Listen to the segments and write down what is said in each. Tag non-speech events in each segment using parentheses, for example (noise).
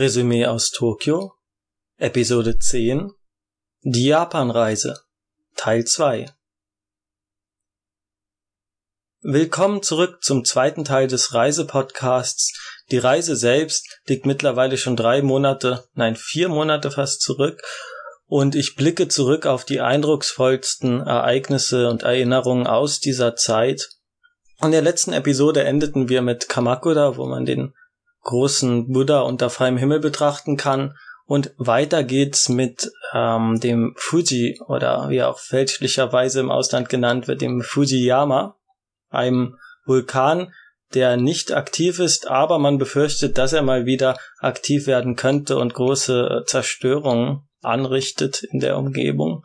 Resümee aus Tokio Episode 10 Die Japanreise Teil 2 Willkommen zurück zum zweiten Teil des Reisepodcasts. Die Reise selbst liegt mittlerweile schon drei Monate, nein vier Monate fast zurück und ich blicke zurück auf die eindrucksvollsten Ereignisse und Erinnerungen aus dieser Zeit. In der letzten Episode endeten wir mit Kamakura, wo man den großen Buddha unter freiem Himmel betrachten kann. Und weiter geht's mit ähm, dem Fuji oder wie auch fälschlicherweise im Ausland genannt wird, dem Fujiyama, einem Vulkan, der nicht aktiv ist, aber man befürchtet, dass er mal wieder aktiv werden könnte und große Zerstörungen anrichtet in der Umgebung.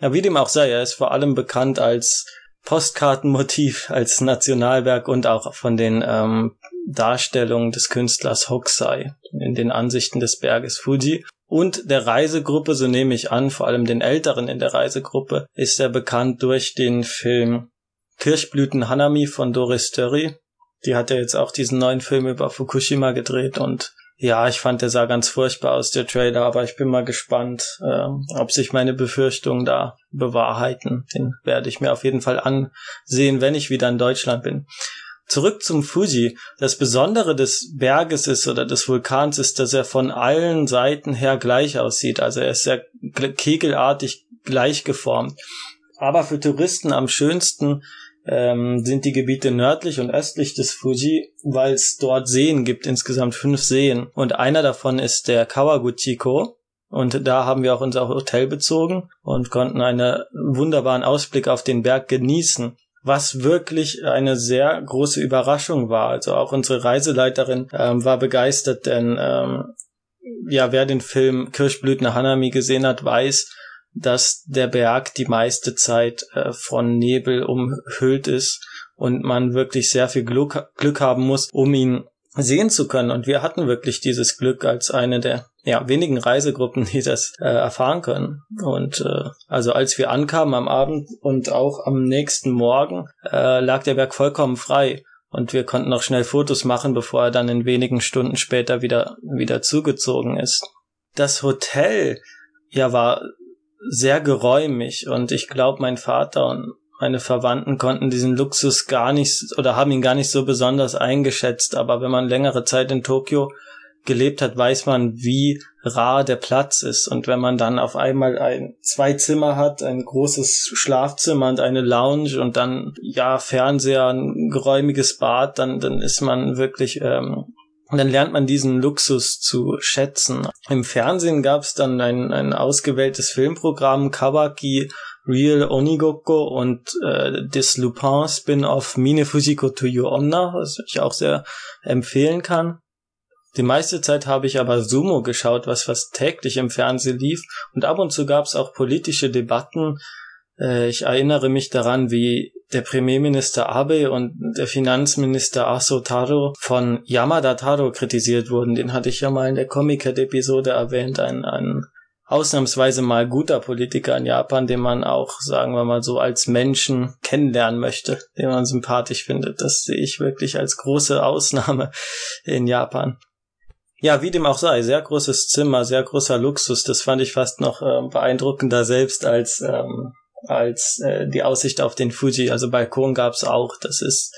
Ja, wie dem auch sei, er ist vor allem bekannt als Postkartenmotiv, (laughs) als Nationalwerk und auch von den ähm, Darstellung des Künstlers Hokusai in den Ansichten des Berges Fuji und der Reisegruppe, so nehme ich an, vor allem den Älteren in der Reisegruppe, ist er bekannt durch den Film Kirschblüten Hanami von Doris Terry. Die hat ja jetzt auch diesen neuen Film über Fukushima gedreht und ja, ich fand, der sah ganz furchtbar aus, der Trailer, aber ich bin mal gespannt, äh, ob sich meine Befürchtungen da bewahrheiten. Den werde ich mir auf jeden Fall ansehen, wenn ich wieder in Deutschland bin. Zurück zum Fuji. Das Besondere des Berges ist oder des Vulkans ist, dass er von allen Seiten her gleich aussieht. Also er ist sehr kegelartig gleich geformt. Aber für Touristen am schönsten ähm, sind die Gebiete nördlich und östlich des Fuji, weil es dort Seen gibt, insgesamt fünf Seen. Und einer davon ist der Kawaguchiko. Und da haben wir auch unser Hotel bezogen und konnten einen wunderbaren Ausblick auf den Berg genießen was wirklich eine sehr große Überraschung war. Also auch unsere Reiseleiterin ähm, war begeistert, denn ähm, ja, wer den Film Kirschblüten Hanami gesehen hat, weiß, dass der Berg die meiste Zeit äh, von Nebel umhüllt ist und man wirklich sehr viel Glück, Glück haben muss, um ihn sehen zu können. Und wir hatten wirklich dieses Glück als eine der ja, wenigen Reisegruppen, die das äh, erfahren können. Und äh, also als wir ankamen am Abend und auch am nächsten Morgen äh, lag der Berg vollkommen frei. Und wir konnten noch schnell Fotos machen, bevor er dann in wenigen Stunden später wieder, wieder zugezogen ist. Das Hotel, ja, war sehr geräumig und ich glaube, mein Vater und meine Verwandten konnten diesen Luxus gar nicht oder haben ihn gar nicht so besonders eingeschätzt. Aber wenn man längere Zeit in Tokio gelebt hat, weiß man, wie rar der Platz ist. Und wenn man dann auf einmal ein, zwei Zimmer hat, ein großes Schlafzimmer und eine Lounge und dann, ja, Fernseher, ein geräumiges Bad, dann, dann ist man wirklich, ähm, dann lernt man diesen Luxus zu schätzen. Im Fernsehen gab es dann ein, ein ausgewähltes Filmprogramm, Kawaki Real Onigoko und äh, das Lupin Spin-off Mine Fujiko to Your Onna, was ich auch sehr empfehlen kann. Die meiste Zeit habe ich aber Sumo geschaut, was fast täglich im Fernsehen lief, und ab und zu gab es auch politische Debatten. Äh, ich erinnere mich daran, wie der Premierminister Abe und der Finanzminister Aso Taro von Yamada Taro kritisiert wurden. Den hatte ich ja mal in der Comic-Episode erwähnt, ein, ein ausnahmsweise mal guter Politiker in Japan, den man auch, sagen wir mal so, als Menschen kennenlernen möchte, den man sympathisch findet. Das sehe ich wirklich als große Ausnahme in Japan. Ja, wie dem auch sei, sehr großes Zimmer, sehr großer Luxus. Das fand ich fast noch äh, beeindruckender selbst als ähm, als äh, die Aussicht auf den Fuji. Also Balkon gab's auch. Das ist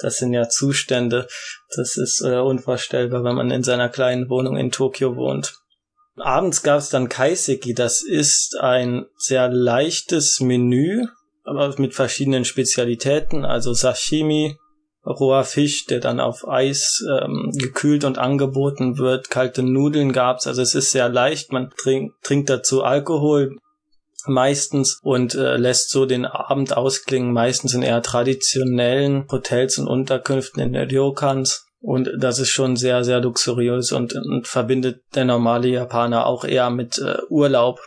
das sind ja Zustände. Das ist äh, unvorstellbar, wenn man in seiner kleinen Wohnung in Tokio wohnt. Abends gab's dann Kaiseki. Das ist ein sehr leichtes Menü, aber mit verschiedenen Spezialitäten. Also Sashimi, roher Fisch, der dann auf Eis ähm, gekühlt und angeboten wird. Kalte Nudeln gab's, also es ist sehr leicht. Man trink, trinkt dazu Alkohol meistens und äh, lässt so den Abend ausklingen, meistens in eher traditionellen Hotels und Unterkünften in den Ryokans. Und das ist schon sehr, sehr luxuriös und, und verbindet der normale Japaner auch eher mit äh, Urlaub.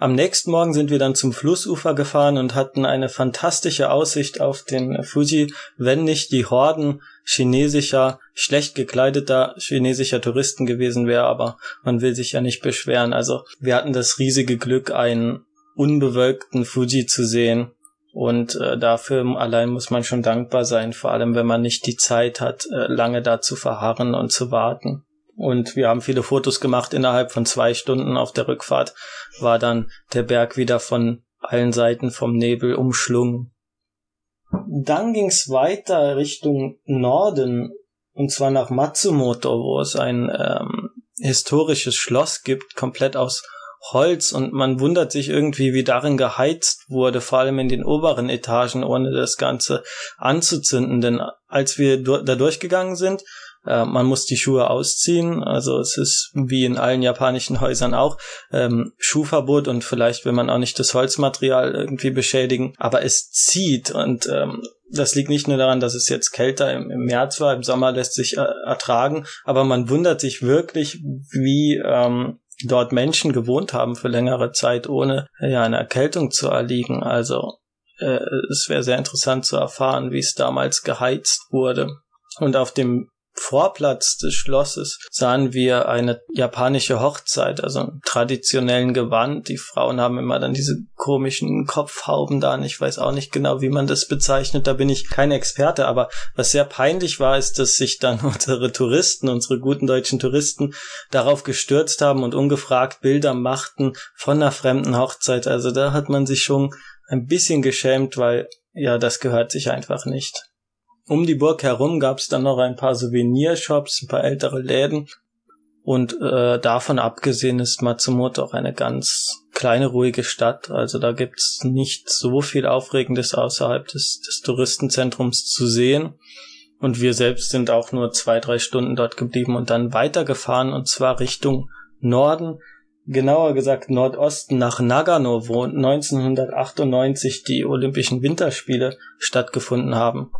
Am nächsten Morgen sind wir dann zum Flussufer gefahren und hatten eine fantastische Aussicht auf den Fuji, wenn nicht die Horden chinesischer, schlecht gekleideter chinesischer Touristen gewesen wäre, aber man will sich ja nicht beschweren. Also wir hatten das riesige Glück, einen unbewölkten Fuji zu sehen. Und äh, dafür allein muss man schon dankbar sein, vor allem wenn man nicht die Zeit hat, äh, lange da zu verharren und zu warten. Und wir haben viele Fotos gemacht. Innerhalb von zwei Stunden auf der Rückfahrt war dann der Berg wieder von allen Seiten vom Nebel umschlungen. Dann ging's weiter Richtung Norden, und zwar nach Matsumoto, wo es ein ähm, historisches Schloss gibt, komplett aus Holz und man wundert sich irgendwie, wie darin geheizt wurde, vor allem in den oberen Etagen, ohne das Ganze anzuzünden. Denn als wir da durchgegangen sind, äh, man muss die Schuhe ausziehen. Also es ist wie in allen japanischen Häusern auch ähm, Schuhverbot und vielleicht will man auch nicht das Holzmaterial irgendwie beschädigen. Aber es zieht und ähm, das liegt nicht nur daran, dass es jetzt kälter im, im März war, im Sommer lässt sich äh, ertragen, aber man wundert sich wirklich, wie ähm, dort Menschen gewohnt haben für längere Zeit, ohne ja eine Erkältung zu erliegen. Also äh, es wäre sehr interessant zu erfahren, wie es damals geheizt wurde. Und auf dem Vorplatz des Schlosses sahen wir eine japanische Hochzeit, also einen traditionellen Gewand. Die Frauen haben immer dann diese komischen Kopfhauben da. Und ich weiß auch nicht genau, wie man das bezeichnet. Da bin ich kein Experte. Aber was sehr peinlich war, ist, dass sich dann (laughs) unsere Touristen, unsere guten deutschen Touristen, darauf gestürzt haben und ungefragt Bilder machten von einer fremden Hochzeit. Also da hat man sich schon ein bisschen geschämt, weil ja, das gehört sich einfach nicht. Um die Burg herum gab es dann noch ein paar Souvenirshops, ein paar ältere Läden. Und äh, davon abgesehen ist Matsumoto auch eine ganz kleine, ruhige Stadt. Also da gibt's nicht so viel Aufregendes außerhalb des, des Touristenzentrums zu sehen. Und wir selbst sind auch nur zwei, drei Stunden dort geblieben und dann weitergefahren und zwar Richtung Norden, genauer gesagt Nordosten nach Nagano, wo 1998 die Olympischen Winterspiele stattgefunden haben.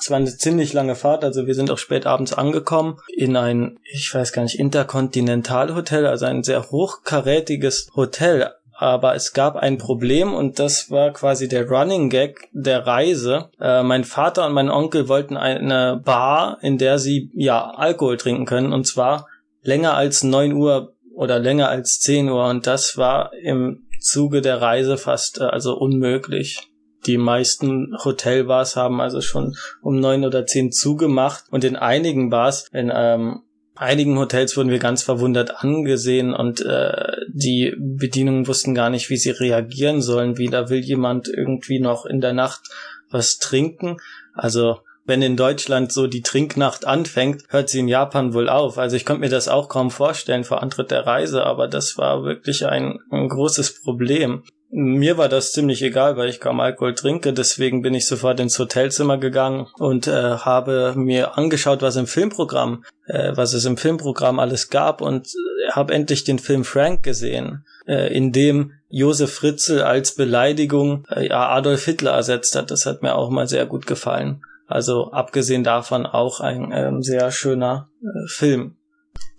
Es war eine ziemlich lange Fahrt, also wir sind auch spät abends angekommen in ein, ich weiß gar nicht, Interkontinentalhotel, also ein sehr hochkarätiges Hotel. Aber es gab ein Problem und das war quasi der Running Gag der Reise. Äh, mein Vater und mein Onkel wollten eine Bar, in der sie ja Alkohol trinken können und zwar länger als neun Uhr oder länger als zehn Uhr und das war im Zuge der Reise fast äh, also unmöglich. Die meisten Hotelbars haben also schon um neun oder zehn zugemacht und in einigen Bars, in ähm, einigen Hotels wurden wir ganz verwundert angesehen und äh, die Bedienungen wussten gar nicht, wie sie reagieren sollen. Wie da will jemand irgendwie noch in der Nacht was trinken. Also wenn in Deutschland so die Trinknacht anfängt, hört sie in Japan wohl auf. Also ich konnte mir das auch kaum vorstellen vor Antritt der Reise, aber das war wirklich ein, ein großes Problem. Mir war das ziemlich egal, weil ich kaum Alkohol trinke. Deswegen bin ich sofort ins Hotelzimmer gegangen und äh, habe mir angeschaut, was im Filmprogramm, äh, was es im Filmprogramm alles gab und äh, habe endlich den Film Frank gesehen, äh, in dem Josef Fritzl als Beleidigung äh, Adolf Hitler ersetzt hat. Das hat mir auch mal sehr gut gefallen. Also abgesehen davon auch ein äh, sehr schöner äh, Film.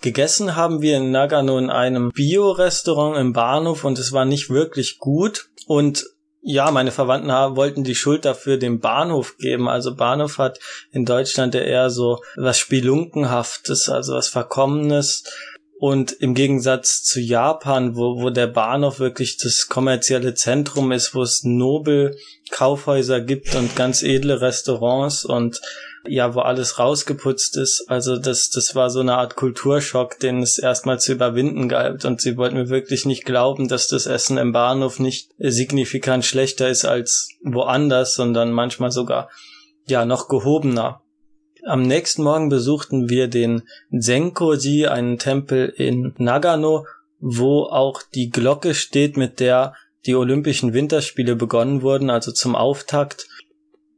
Gegessen haben wir in Nagano in einem Bio-Restaurant im Bahnhof und es war nicht wirklich gut. Und ja, meine Verwandten wollten die Schuld dafür dem Bahnhof geben. Also Bahnhof hat in Deutschland ja eher so was Spelunkenhaftes, also was Verkommenes. Und im Gegensatz zu Japan, wo, wo der Bahnhof wirklich das kommerzielle Zentrum ist, wo es Nobel Kaufhäuser gibt und ganz edle Restaurants und ja, wo alles rausgeputzt ist. Also das, das war so eine Art Kulturschock, den es erstmal zu überwinden galt. Und sie wollten mir wirklich nicht glauben, dass das Essen im Bahnhof nicht signifikant schlechter ist als woanders, sondern manchmal sogar ja noch gehobener. Am nächsten Morgen besuchten wir den Zenkoji, einen Tempel in Nagano, wo auch die Glocke steht, mit der die Olympischen Winterspiele begonnen wurden, also zum Auftakt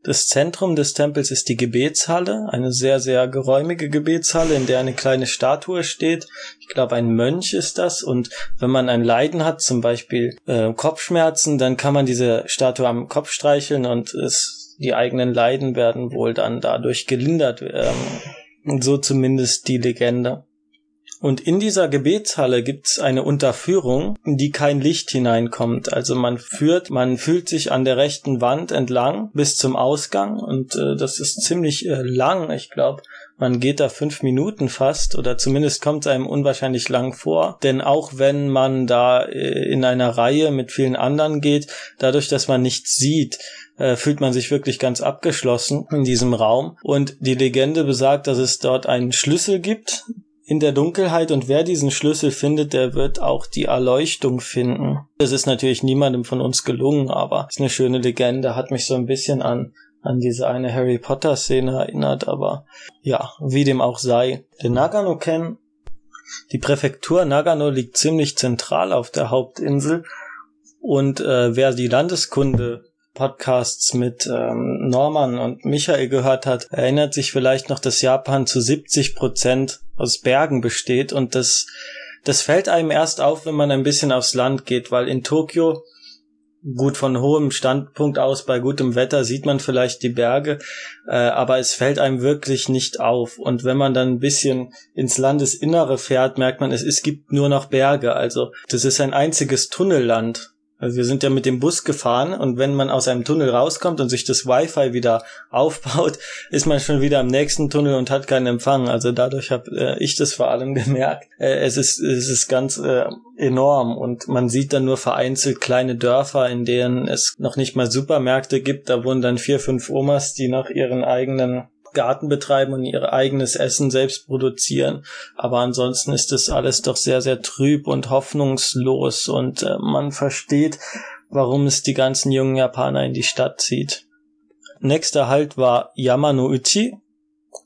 das Zentrum des Tempels ist die Gebetshalle, eine sehr, sehr geräumige Gebetshalle, in der eine kleine Statue steht. Ich glaube, ein Mönch ist das. Und wenn man ein Leiden hat, zum Beispiel äh, Kopfschmerzen, dann kann man diese Statue am Kopf streicheln und es, die eigenen Leiden werden wohl dann dadurch gelindert. Ähm, so zumindest die Legende. Und in dieser Gebetshalle gibt's eine Unterführung, in die kein Licht hineinkommt. Also man führt, man fühlt sich an der rechten Wand entlang bis zum Ausgang und äh, das ist ziemlich äh, lang. Ich glaube, man geht da fünf Minuten fast oder zumindest kommt es einem unwahrscheinlich lang vor. Denn auch wenn man da äh, in einer Reihe mit vielen anderen geht, dadurch, dass man nichts sieht, äh, fühlt man sich wirklich ganz abgeschlossen in diesem Raum. Und die Legende besagt, dass es dort einen Schlüssel gibt, in der Dunkelheit und wer diesen Schlüssel findet, der wird auch die Erleuchtung finden. Das ist natürlich niemandem von uns gelungen, aber ist eine schöne Legende, hat mich so ein bisschen an an diese eine Harry Potter Szene erinnert, aber ja, wie dem auch sei. Den Nagano-Ken, die Präfektur Nagano liegt ziemlich zentral auf der Hauptinsel und äh, wer die Landeskunde Podcasts mit ähm, Norman und Michael gehört hat, erinnert sich vielleicht noch, dass Japan zu 70 Prozent aus Bergen besteht und das, das fällt einem erst auf, wenn man ein bisschen aufs Land geht, weil in Tokio gut von hohem Standpunkt aus bei gutem Wetter sieht man vielleicht die Berge, äh, aber es fällt einem wirklich nicht auf. Und wenn man dann ein bisschen ins Landesinnere fährt, merkt man, es, es gibt nur noch Berge. Also das ist ein einziges Tunnelland. Also wir sind ja mit dem Bus gefahren und wenn man aus einem Tunnel rauskommt und sich das Wi-Fi wieder (laughs) aufbaut, ist man schon wieder im nächsten Tunnel und hat keinen Empfang. Also dadurch habe äh, ich das vor allem (laughs) gemerkt. Äh, es ist es ist ganz äh, enorm und man sieht dann nur vereinzelt kleine Dörfer, in denen es noch nicht mal Supermärkte gibt. Da wohnen dann vier fünf Omas, die nach ihren eigenen Garten betreiben und ihr eigenes Essen selbst produzieren. Aber ansonsten ist das alles doch sehr, sehr trüb und hoffnungslos und äh, man versteht, warum es die ganzen jungen Japaner in die Stadt zieht. Nächster Halt war Yamanouchi,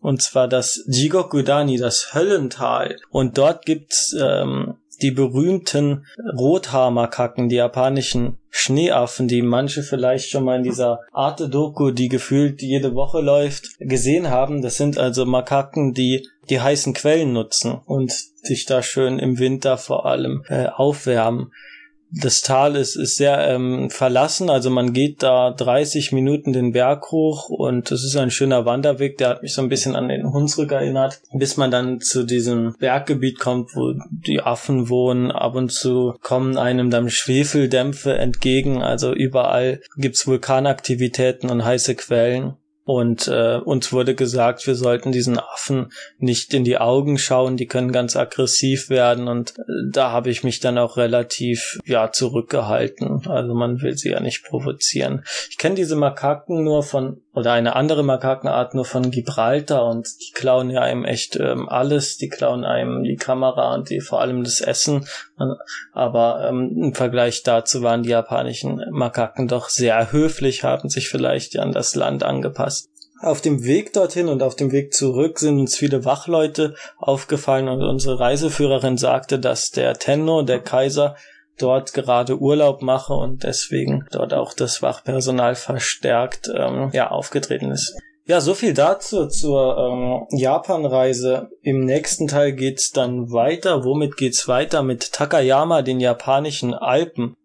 und zwar das Jigokudani, das Höllental. Und dort gibt's ähm, die berühmten Rothaarmakaken, die japanischen Schneeaffen, die manche vielleicht schon mal in dieser Arte-Doku, die gefühlt jede Woche läuft, gesehen haben. Das sind also Makaken, die die heißen Quellen nutzen und sich da schön im Winter vor allem äh, aufwärmen das Tal ist, ist sehr ähm, verlassen, also man geht da 30 Minuten den Berg hoch und es ist ein schöner Wanderweg, der hat mich so ein bisschen an den Hunsrück erinnert, bis man dann zu diesem Berggebiet kommt, wo die Affen wohnen. Ab und zu kommen einem dann Schwefeldämpfe entgegen, also überall gibt's Vulkanaktivitäten und heiße Quellen. Und äh, uns wurde gesagt, wir sollten diesen Affen nicht in die Augen schauen, die können ganz aggressiv werden. Und äh, da habe ich mich dann auch relativ ja zurückgehalten. Also man will sie ja nicht provozieren. Ich kenne diese Makaken nur von oder eine andere Makakenart nur von Gibraltar und die klauen ja einem echt ähm, alles. Die klauen einem die Kamera und die vor allem das Essen. Aber ähm, im Vergleich dazu waren die japanischen Makaken doch sehr höflich, haben sich vielleicht an das Land angepasst. Auf dem Weg dorthin und auf dem Weg zurück sind uns viele Wachleute aufgefallen und unsere Reiseführerin sagte, dass der Tenno, der Kaiser, dort gerade Urlaub mache und deswegen dort auch das Wachpersonal verstärkt ähm, ja aufgetreten ist. Ja, so viel dazu zur ähm, Japan-Reise. Im nächsten Teil geht's dann weiter. Womit geht's weiter? Mit Takayama, den japanischen Alpen.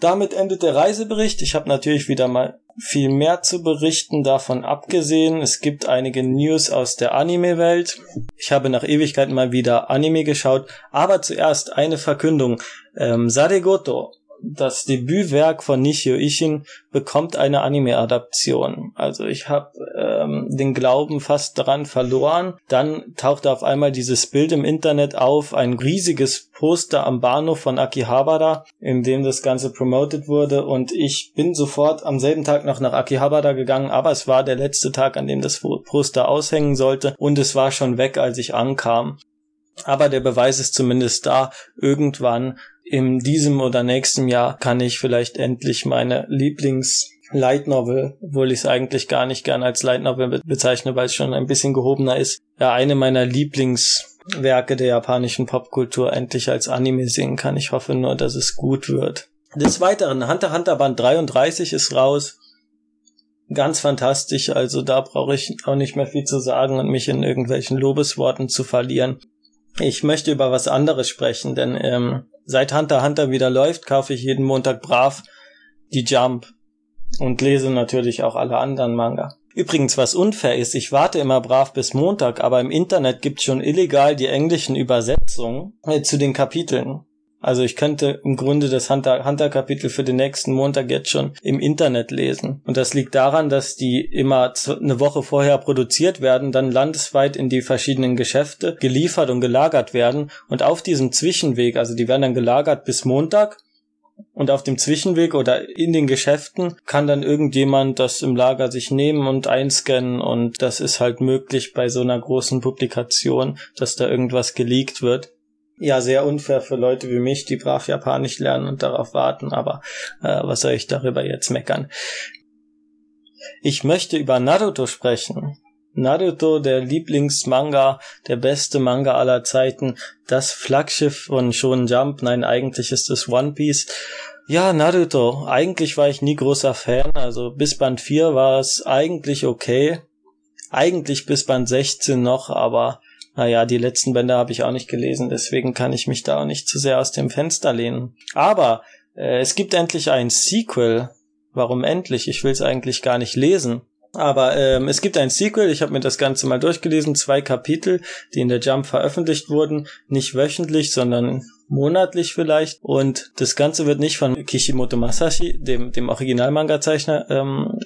Damit endet der Reisebericht. Ich habe natürlich wieder mal viel mehr zu berichten davon abgesehen. Es gibt einige News aus der Anime-Welt. Ich habe nach Ewigkeiten mal wieder Anime geschaut, aber zuerst eine Verkündung. Ähm, Saregoto das Debütwerk von Nishio Ishin bekommt eine Anime-Adaption. Also ich habe ähm, den Glauben fast daran verloren. Dann tauchte auf einmal dieses Bild im Internet auf, ein riesiges Poster am Bahnhof von Akihabara, in dem das Ganze promoted wurde. Und ich bin sofort am selben Tag noch nach Akihabara gegangen, aber es war der letzte Tag, an dem das Poster aushängen sollte. Und es war schon weg, als ich ankam. Aber der Beweis ist zumindest da. Irgendwann in diesem oder nächsten Jahr kann ich vielleicht endlich meine Lieblings Light Novel, obwohl ich es eigentlich gar nicht gern als Light Novel bezeichne, weil es schon ein bisschen gehobener ist. Ja, eine meiner Lieblingswerke der japanischen Popkultur endlich als Anime sehen kann. Ich hoffe nur, dass es gut wird. Des Weiteren, Hunter Hunter Band 33 ist raus. Ganz fantastisch, also da brauche ich auch nicht mehr viel zu sagen und mich in irgendwelchen Lobesworten zu verlieren. Ich möchte über was anderes sprechen, denn ähm, seit Hunter Hunter wieder läuft, kaufe ich jeden Montag brav die Jump und lese natürlich auch alle anderen Manga. Übrigens, was unfair ist, ich warte immer brav bis Montag, aber im Internet gibt's schon illegal die englischen Übersetzungen äh, zu den Kapiteln. Also ich könnte im Grunde das Hunter, Hunter Kapitel für den nächsten Montag jetzt schon im Internet lesen. Und das liegt daran, dass die immer eine Woche vorher produziert werden, dann landesweit in die verschiedenen Geschäfte geliefert und gelagert werden. Und auf diesem Zwischenweg, also die werden dann gelagert bis Montag Und auf dem Zwischenweg oder in den Geschäften kann dann irgendjemand das im Lager sich nehmen und einscannen und das ist halt möglich bei so einer großen Publikation, dass da irgendwas geleakt wird. Ja, sehr unfair für Leute wie mich, die brav Japanisch lernen und darauf warten, aber äh, was soll ich darüber jetzt meckern? Ich möchte über Naruto sprechen. Naruto, der Lieblingsmanga, der beste Manga aller Zeiten, das Flaggschiff von Shonen Jump, nein, eigentlich ist es One Piece. Ja, Naruto, eigentlich war ich nie großer Fan, also bis Band 4 war es eigentlich okay. Eigentlich bis Band 16 noch, aber naja, die letzten Bände habe ich auch nicht gelesen, deswegen kann ich mich da auch nicht zu sehr aus dem Fenster lehnen. Aber äh, es gibt endlich ein Sequel. Warum endlich? Ich will es eigentlich gar nicht lesen. Aber ähm, es gibt ein Sequel, ich habe mir das Ganze mal durchgelesen, zwei Kapitel, die in der Jump veröffentlicht wurden, nicht wöchentlich, sondern monatlich vielleicht. Und das Ganze wird nicht von Kishimoto Masashi, dem, dem Original-Manga-Zeichner, ähm,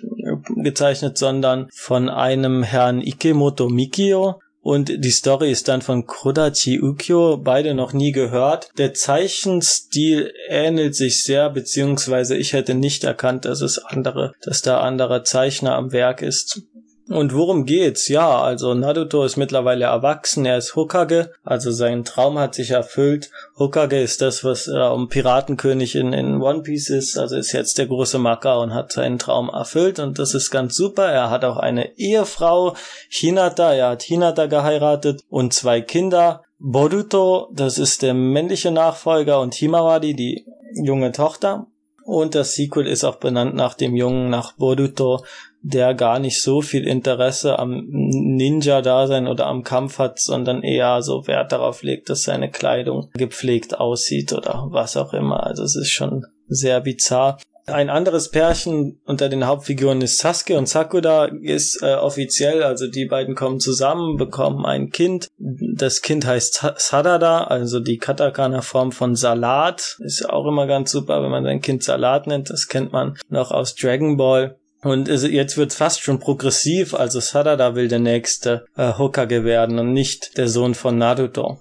gezeichnet, sondern von einem Herrn Ikemoto Mikio. Und die Story ist dann von Kodachi Ukyo, beide noch nie gehört. Der Zeichenstil ähnelt sich sehr, beziehungsweise ich hätte nicht erkannt, dass es andere, dass da anderer Zeichner am Werk ist. Und worum geht's? Ja, also Naruto ist mittlerweile erwachsen, er ist Hokage, also sein Traum hat sich erfüllt. Hokage ist das, was äh, um Piratenkönig in, in One Piece ist, also ist jetzt der große Macker und hat seinen Traum erfüllt und das ist ganz super. Er hat auch eine Ehefrau, Hinata, er hat Hinata geheiratet und zwei Kinder. Boruto, das ist der männliche Nachfolger und Himawari, die junge Tochter. Und das Sequel ist auch benannt nach dem Jungen, nach Boruto, der gar nicht so viel Interesse am Ninja-Dasein oder am Kampf hat, sondern eher so Wert darauf legt, dass seine Kleidung gepflegt aussieht oder was auch immer. Also es ist schon sehr bizarr. Ein anderes Pärchen unter den Hauptfiguren ist Sasuke und Sakura ist äh, offiziell, also die beiden kommen zusammen, bekommen ein Kind. Das Kind heißt Sadada, also die Katakana-Form von Salat. Ist auch immer ganz super, wenn man sein Kind Salat nennt. Das kennt man noch aus Dragon Ball. Und jetzt wird's fast schon progressiv, also Sadada will der nächste äh, Hokage werden und nicht der Sohn von Naruto.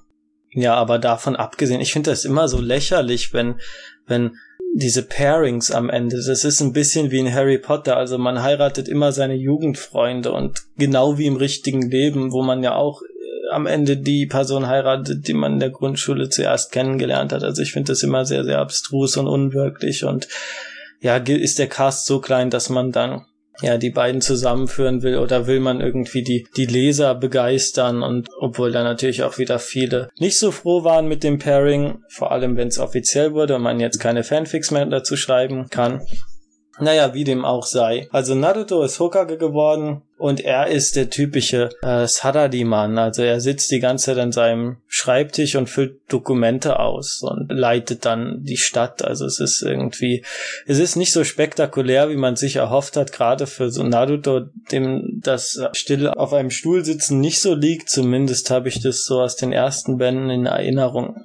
Ja, aber davon abgesehen, ich finde das immer so lächerlich, wenn, wenn diese Pairings am Ende, das ist ein bisschen wie in Harry Potter, also man heiratet immer seine Jugendfreunde und genau wie im richtigen Leben, wo man ja auch äh, am Ende die Person heiratet, die man in der Grundschule zuerst kennengelernt hat. Also ich finde das immer sehr, sehr abstrus und unwirklich und ja, ist der Cast so klein, dass man dann ja die beiden zusammenführen will oder will man irgendwie die die Leser begeistern? Und obwohl da natürlich auch wieder viele nicht so froh waren mit dem Pairing, vor allem wenn es offiziell wurde und man jetzt keine Fanfics mehr dazu schreiben kann, naja, wie dem auch sei. Also Naruto ist Hokage geworden und er ist der typische äh, Saradi-Mann. Also er sitzt die ganze Zeit an seinem Schreibtisch und füllt Dokumente aus und leitet dann die Stadt. Also es ist irgendwie, es ist nicht so spektakulär, wie man sich erhofft hat, gerade für so Naruto, dem das still auf einem Stuhl sitzen nicht so liegt. Zumindest habe ich das so aus den ersten Bänden in Erinnerung.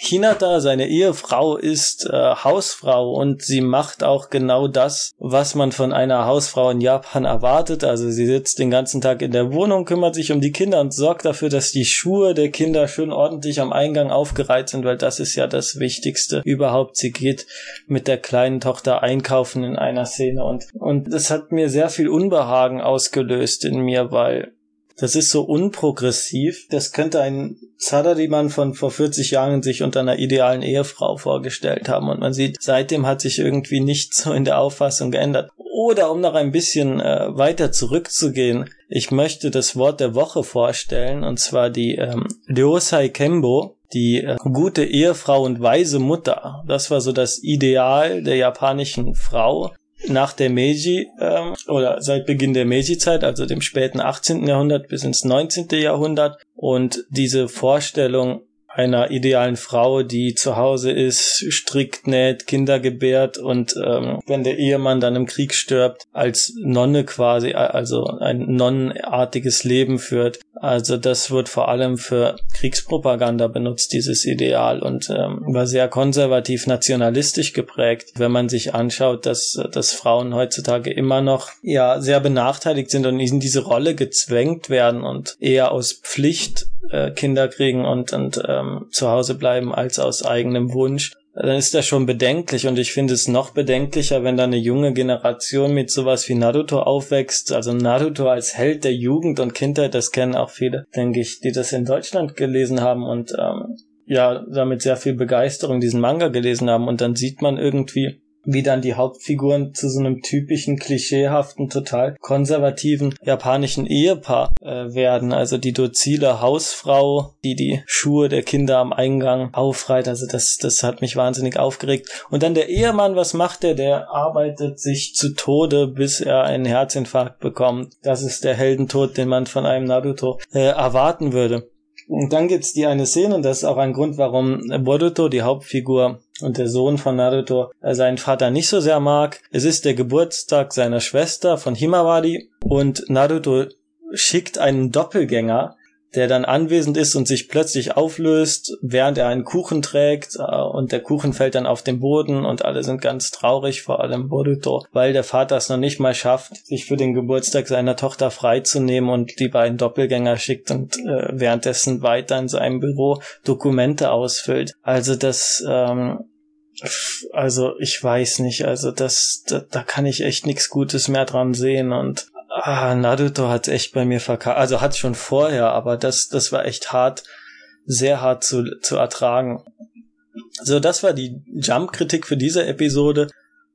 Hinata, seine Ehefrau, ist äh, Hausfrau und sie macht auch genau das, was man von einer Hausfrau in Japan erwartet. Also sie sitzt den ganzen Tag in der Wohnung, kümmert sich um die Kinder und sorgt dafür, dass die Schuhe der Kinder schön ordentlich am Eingang aufgereiht sind, weil das ist ja das Wichtigste überhaupt. Sie geht mit der kleinen Tochter einkaufen in einer Szene und, und das hat mir sehr viel Unbehagen ausgelöst in mir, weil das ist so unprogressiv. Das könnte ein Sadadiman von vor 40 Jahren sich unter einer idealen Ehefrau vorgestellt haben. Und man sieht, seitdem hat sich irgendwie nichts so in der Auffassung geändert. Oder um noch ein bisschen äh, weiter zurückzugehen, ich möchte das Wort der Woche vorstellen, und zwar die ähm, Ryosai Kembo, die äh, gute Ehefrau und weise Mutter. Das war so das Ideal der japanischen Frau nach der Meiji ähm, oder seit Beginn der Meiji-Zeit, also dem späten 18. Jahrhundert bis ins 19. Jahrhundert. Und diese Vorstellung einer idealen Frau, die zu Hause ist, strickt, näht, Kinder gebärt und ähm, wenn der Ehemann dann im Krieg stirbt, als Nonne quasi, also ein nonnenartiges Leben führt. Also das wird vor allem für Kriegspropaganda benutzt, dieses Ideal, und ähm, war sehr konservativ nationalistisch geprägt. Wenn man sich anschaut, dass, dass Frauen heutzutage immer noch ja sehr benachteiligt sind und in diese Rolle gezwängt werden und eher aus Pflicht äh, Kinder kriegen und, und ähm, zu Hause bleiben als aus eigenem Wunsch dann ist das schon bedenklich und ich finde es noch bedenklicher, wenn da eine junge Generation mit sowas wie Naruto aufwächst. Also Naruto als Held der Jugend und Kindheit, das kennen auch viele, denke ich, die das in Deutschland gelesen haben und ähm, ja, damit sehr viel Begeisterung diesen Manga gelesen haben und dann sieht man irgendwie, wie dann die Hauptfiguren zu so einem typischen, klischeehaften, total konservativen japanischen Ehepaar äh, werden. Also die dozile Hausfrau, die die Schuhe der Kinder am Eingang aufreiht. Also das, das hat mich wahnsinnig aufgeregt. Und dann der Ehemann, was macht er? Der arbeitet sich zu Tode, bis er einen Herzinfarkt bekommt. Das ist der Heldentod, den man von einem Naruto äh, erwarten würde. Und dann gibt's die eine Szene, und das ist auch ein Grund, warum Boruto, die Hauptfigur und der Sohn von Naruto, äh, seinen Vater nicht so sehr mag. Es ist der Geburtstag seiner Schwester von Himawari und Naruto schickt einen Doppelgänger der dann anwesend ist und sich plötzlich auflöst, während er einen Kuchen trägt äh, und der Kuchen fällt dann auf den Boden und alle sind ganz traurig, vor allem Boruto, weil der Vater es noch nicht mal schafft, sich für den Geburtstag seiner Tochter freizunehmen und die beiden Doppelgänger schickt und äh, währenddessen weiter in seinem Büro Dokumente ausfüllt. Also das ähm, also ich weiß nicht, also das, da, da kann ich echt nichts Gutes mehr dran sehen und Ah, Naruto hat echt bei mir verkackt. Also hat schon vorher, aber das, das war echt hart, sehr hart zu, zu ertragen. So, das war die Jump-Kritik für diese Episode.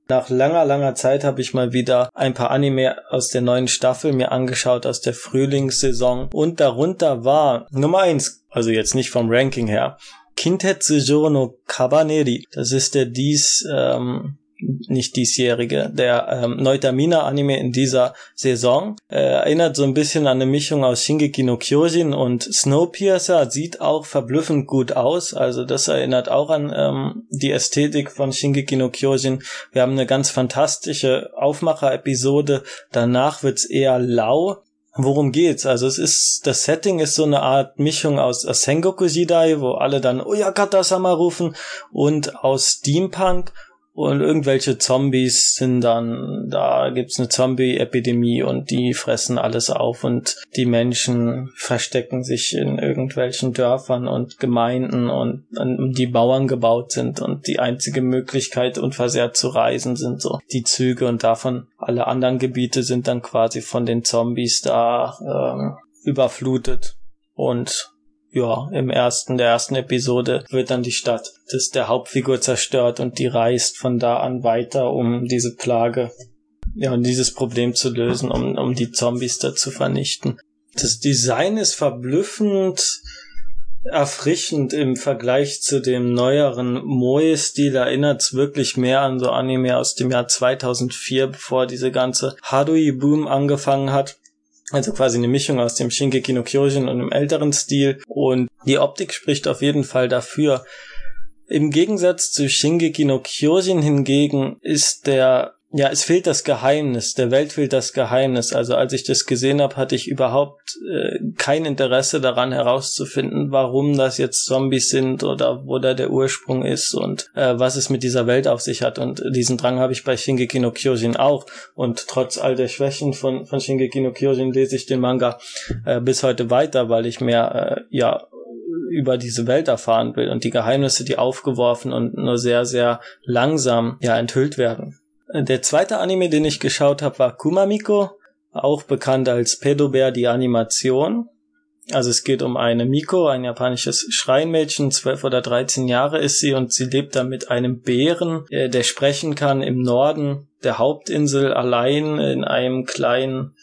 Nach langer, langer Zeit habe ich mal wieder ein paar Anime aus der neuen Staffel mir angeschaut, aus der Frühlingssaison. Und darunter war Nummer eins, also jetzt nicht vom Ranking her, Kintetsu no Kabaneri. Das ist der dies ähm, nicht diesjährige, der ähm, Neutamina-Anime in dieser Saison. Äh, erinnert so ein bisschen an eine Mischung aus Shingeki no Kyojin und Snowpiercer, sieht auch verblüffend gut aus, also das erinnert auch an ähm, die Ästhetik von Shingeki no Kyojin. Wir haben eine ganz fantastische Aufmacher-Episode, danach wird's eher lau, Worum geht's? Also es ist, das Setting ist so eine Art Mischung aus Sengoku Jidai, wo alle dann Oyakata-sama rufen und aus Steampunk und irgendwelche Zombies sind dann, da gibt's eine Zombie-Epidemie und die fressen alles auf und die Menschen verstecken sich in irgendwelchen Dörfern und Gemeinden und um die Bauern gebaut sind und die einzige Möglichkeit unversehrt zu reisen sind so die Züge und davon alle anderen Gebiete sind dann quasi von den Zombies da ähm, überflutet und ja, im ersten, der ersten Episode wird dann die Stadt des der Hauptfigur zerstört und die reist von da an weiter, um diese Plage, ja, und dieses Problem zu lösen, um, um die Zombies da zu vernichten. Das Design ist verblüffend erfrischend im Vergleich zu dem neueren Moe-Stil erinnert's wirklich mehr an so Anime aus dem Jahr 2004, bevor diese ganze Harui-Boom angefangen hat. Also quasi eine Mischung aus dem Shingeki no Kyojin und einem älteren Stil. Und die Optik spricht auf jeden Fall dafür. Im Gegensatz zu Shingeki no Kyojin hingegen ist der ja, es fehlt das Geheimnis, der Welt fehlt das Geheimnis. Also als ich das gesehen habe, hatte ich überhaupt äh, kein Interesse daran herauszufinden, warum das jetzt Zombies sind oder wo da der Ursprung ist und äh, was es mit dieser Welt auf sich hat. Und diesen Drang habe ich bei Shingeki no Kyojin auch. Und trotz all der Schwächen von, von Shingeki no Kyojin lese ich den Manga äh, bis heute weiter, weil ich mehr, äh, ja, über diese Welt erfahren will und die Geheimnisse, die aufgeworfen und nur sehr, sehr langsam ja enthüllt werden. Der zweite Anime, den ich geschaut habe, war Kumamiko, auch bekannt als Pedobär die Animation. Also es geht um eine Miko, ein japanisches Schreinmädchen, zwölf oder dreizehn Jahre ist sie und sie lebt da mit einem Bären, äh, der sprechen kann im Norden der Hauptinsel allein in einem kleinen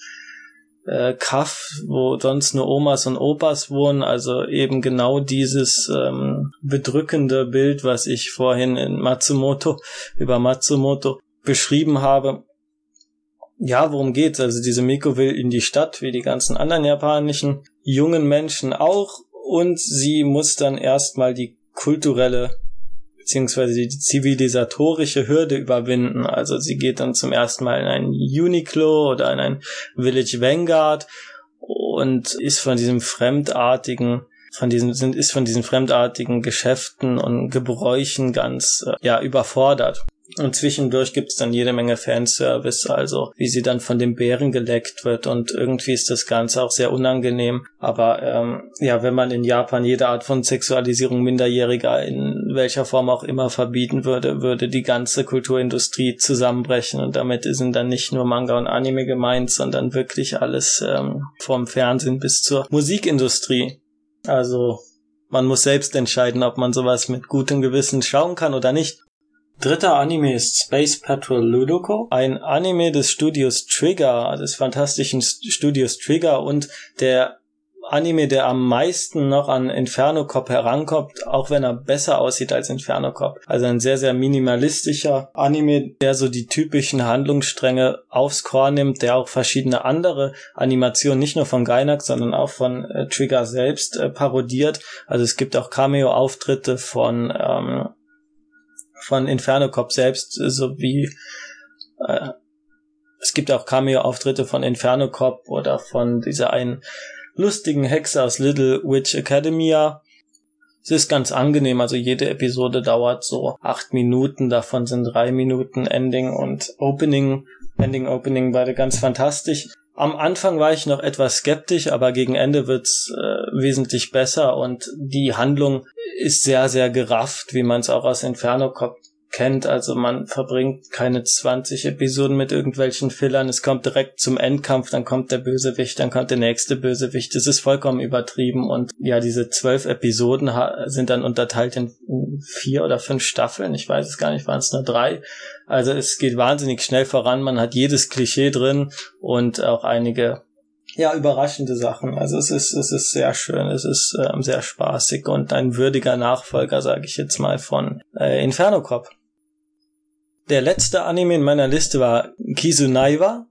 äh, Kaff, wo sonst nur Omas und Opas wohnen, also eben genau dieses ähm, bedrückende Bild, was ich vorhin in Matsumoto (laughs) über Matsumoto beschrieben habe. Ja, worum geht's? Also diese Miko will in die Stadt, wie die ganzen anderen japanischen jungen Menschen auch, und sie muss dann erstmal die kulturelle beziehungsweise die zivilisatorische Hürde überwinden. Also sie geht dann zum ersten Mal in ein Uniqlo oder in ein Village Vanguard und ist von diesem fremdartigen von diesen sind ist von diesen fremdartigen Geschäften und Gebräuchen ganz äh, ja überfordert Und zwischendurch gibt's dann jede Menge Fanservice, also wie sie dann von dem Bären geleckt wird und irgendwie ist das Ganze auch sehr unangenehm. Aber ähm, ja, wenn man in Japan jede Art von Sexualisierung Minderjähriger in welcher Form auch immer verbieten würde, würde die ganze Kulturindustrie zusammenbrechen und damit sind dann nicht nur Manga und Anime gemeint, sondern wirklich alles ähm, vom Fernsehen bis zur Musikindustrie. Also man muss selbst entscheiden, ob man sowas mit gutem Gewissen schauen kann oder nicht. Dritter Anime ist Space Patrol Ludoko, ein Anime des Studios Trigger, des fantastischen Studios Trigger und der Anime, der am meisten noch an Inferno Cop herankommt, auch wenn er besser aussieht als Inferno Cop. Also ein sehr, sehr minimalistischer Anime, der so die typischen Handlungsstränge aufs Korn nimmt, der auch verschiedene andere Animationen, nicht nur von Gainax, sondern auch von äh, Trigger selbst äh, parodiert. Also es gibt auch Cameo-Auftritte von ähm, von Inferno Cop selbst sowie äh, es gibt auch Cameo-Auftritte von Inferno Cop oder von dieser einen lustigen Hexe aus Little Witch Academia. Es ist ganz angenehm, also jede Episode dauert so acht Minuten, davon sind drei Minuten Ending und Opening, Ending, Opening beide ganz fantastisch. Am Anfang war ich noch etwas skeptisch, aber gegen Ende wird's äh, wesentlich besser und die Handlung ist sehr, sehr gerafft, wie man es auch aus Inferno kennt. Also man verbringt keine 20 Episoden mit irgendwelchen Fillern. Es kommt direkt zum Endkampf, dann kommt der Bösewicht, dann kommt der nächste Bösewicht. Das ist vollkommen übertrieben. Und ja, diese zwölf Episoden sind dann unterteilt in vier oder fünf Staffeln. Ich weiß es gar nicht, waren es nur drei. Also es geht wahnsinnig schnell voran. Man hat jedes Klischee drin und auch einige ja, überraschende Sachen. Also es ist, es ist sehr schön, es ist ähm, sehr spaßig und ein würdiger Nachfolger, sage ich jetzt mal, von äh, Inferno Cop. Der letzte Anime in meiner Liste war Kizunaiwa,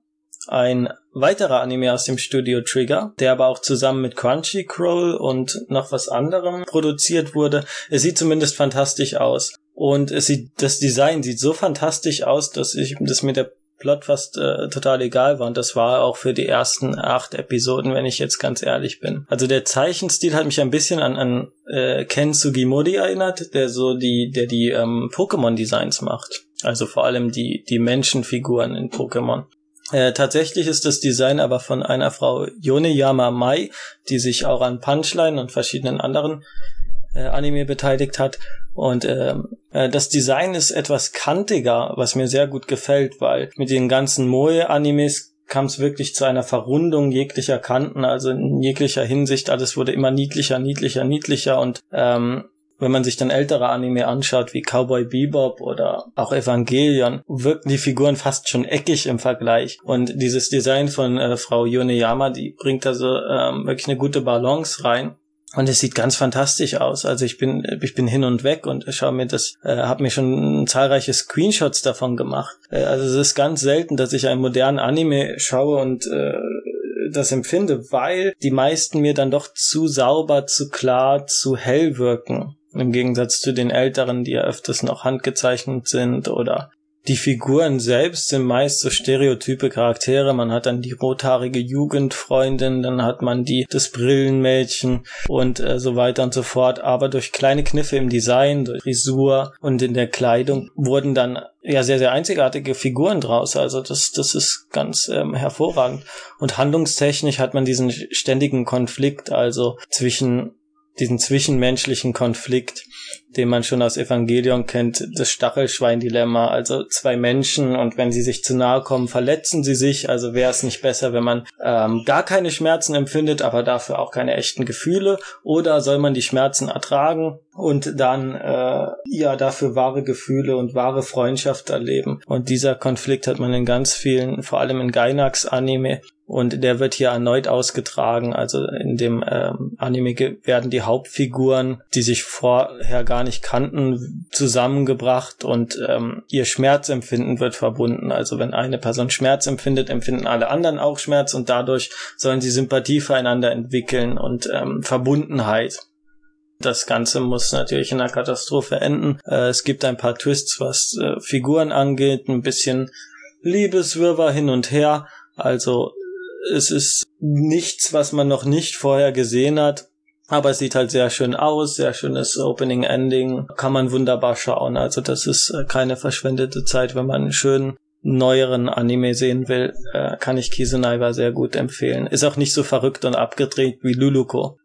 ein weiterer Anime aus dem Studio Trigger, der aber auch zusammen mit Crunchyroll und noch was anderem produziert wurde. Es sieht zumindest fantastisch aus. Und es sieht, das Design sieht so fantastisch aus, dass ich, dass mir der Plot fast äh, total egal war. Und das war auch für die ersten acht Episoden, wenn ich jetzt ganz ehrlich bin. Also der Zeichenstil hat mich ein bisschen an, an äh, Ken Sugimori erinnert, der so die, der die ähm, Pokémon-Designs macht. Also vor allem die, die Menschenfiguren in Pokémon. Äh, tatsächlich ist das Design aber von einer Frau Yoneyama Mai, die sich auch an Punchline und verschiedenen anderen äh, Anime beteiligt hat. Und ähm, äh, das Design ist etwas kantiger, was mir sehr gut gefällt, weil mit den ganzen Moe-Animes kam es wirklich zu einer Verrundung jeglicher Kanten, also in jeglicher Hinsicht. Alles wurde immer niedlicher, niedlicher, niedlicher und ähm, wenn man sich dann ältere Anime anschaut, wie Cowboy Bebop oder auch Evangelion, wirken die Figuren fast schon eckig im Vergleich. Und dieses Design von äh, Frau Yoneyama, die bringt also ähm, wirklich eine gute Balance rein. Und es sieht ganz fantastisch aus. Also ich bin, ich bin hin und weg und schaue mir das, äh, habe mir schon zahlreiche Screenshots davon gemacht. Äh, also es ist ganz selten, dass ich einen modernen Anime schaue und äh, das empfinde, weil die meisten mir dann doch zu sauber, zu klar, zu hell wirken. Im Gegensatz zu den älteren, die ja öfters noch handgezeichnet sind oder die Figuren selbst sind meist so stereotype Charaktere. Man hat dann die rothaarige Jugendfreundin, dann hat man die das Brillenmädchen und äh, so weiter und so fort. Aber durch kleine Kniffe im Design, durch Frisur und in der Kleidung wurden dann ja sehr sehr einzigartige Figuren draus. Also das das ist ganz ähm, hervorragend. Und handlungstechnisch hat man diesen ständigen Konflikt also zwischen diesen zwischenmenschlichen Konflikt, den man schon aus Evangelion kennt, das Stachelschwein-Dilemma. Also zwei Menschen und wenn sie sich zu nahe kommen, verletzen sie sich. Also wäre es nicht besser, wenn man ähm, gar keine Schmerzen empfindet, aber dafür auch keine echten Gefühle? Oder soll man die Schmerzen ertragen und dann äh, ja dafür wahre Gefühle und wahre Freundschaft erleben? Und dieser Konflikt hat man in ganz vielen, vor allem in Gainax-Anime, und der wird hier erneut ausgetragen. Also in dem ähm, Anime werden die Hauptfiguren, die sich vorher gar nicht kannten, zusammengebracht und ähm, ihr Schmerzempfinden wird verbunden. Also wenn eine Person Schmerz empfindet, empfinden alle anderen auch Schmerz und dadurch sollen sie Sympathie füreinander entwickeln und ähm, Verbundenheit. Das Ganze muss natürlich in einer Katastrophe enden. Äh, es gibt ein paar Twists, was äh, Figuren angeht, ein bisschen Liebeswirrwarr hin und her. Also es ist nichts, was man noch nicht vorher gesehen hat. Aber es sieht halt sehr schön aus, sehr schönes Opening Ending, kann man wunderbar schauen. Also das ist äh, keine verschwendete Zeit, wenn man einen schönen neueren Anime sehen will, äh, kann ich Kisunaiwa sehr gut empfehlen. Ist auch nicht so verrückt und abgedreht wie Luluko.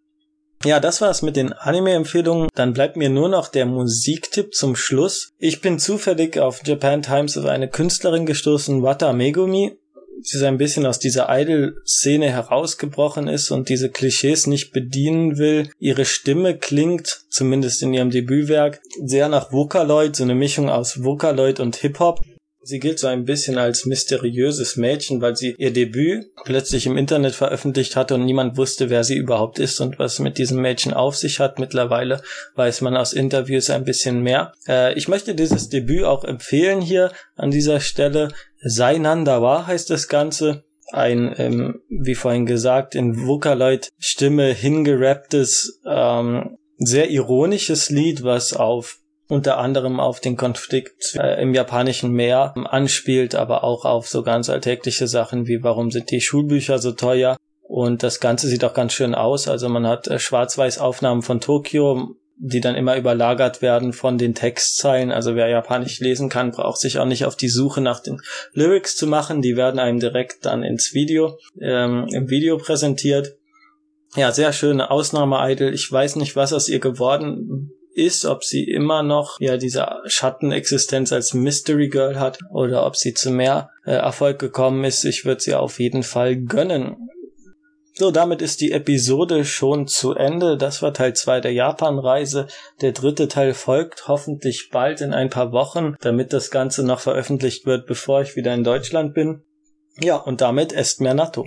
Ja, das war's mit den Anime-Empfehlungen. Dann bleibt mir nur noch der Musiktipp zum Schluss. Ich bin zufällig auf Japan Times auf eine Künstlerin gestoßen, Wata Megumi. Sie ein bisschen aus dieser Idol-Szene herausgebrochen ist und diese Klischees nicht bedienen will. Ihre Stimme klingt, zumindest in ihrem Debütwerk, sehr nach Vocaloid, so eine Mischung aus Vocaloid und Hip-Hop. Sie gilt so ein bisschen als mysteriöses Mädchen, weil sie ihr Debüt plötzlich im Internet veröffentlicht hatte und niemand wusste, wer sie überhaupt ist und was mit diesem Mädchen auf sich hat. Mittlerweile weiß man aus Interviews ein bisschen mehr. Äh, ich möchte dieses Debüt auch empfehlen hier an dieser Stelle. Sainandawa heißt das Ganze ein, ähm, wie vorhin gesagt, in Vocaloid-Stimme hingerapptes, ähm, sehr ironisches Lied, was auf unter anderem auf den Konflikt äh, im japanischen Meer anspielt, aber auch auf so ganz alltägliche Sachen wie warum sind die Schulbücher so teuer und das Ganze sieht auch ganz schön aus. Also man hat äh, Schwarz-Weiß-Aufnahmen von Tokio, die dann immer überlagert werden von den Textzeilen. Also wer Japanisch lesen kann, braucht sich auch nicht auf die Suche nach den Lyrics zu machen. Die werden einem direkt dann ins Video, ähm, im Video präsentiert. Ja, sehr schöne Ausnahme-Idol. Ich weiß nicht, was aus ihr geworden ist, ob sie immer noch ja diese Schattenexistenz als Mystery Girl hat oder ob sie zu mehr äh, Erfolg gekommen ist. Ich würde sie auf jeden Fall gönnen. So, damit ist die Episode schon zu Ende. Das war Teil 2 der Japan-Reise. Der dritte Teil folgt hoffentlich bald in ein paar Wochen, damit das Ganze noch veröffentlicht wird, bevor ich wieder in Deutschland bin. Ja, und damit esst mehr Natto.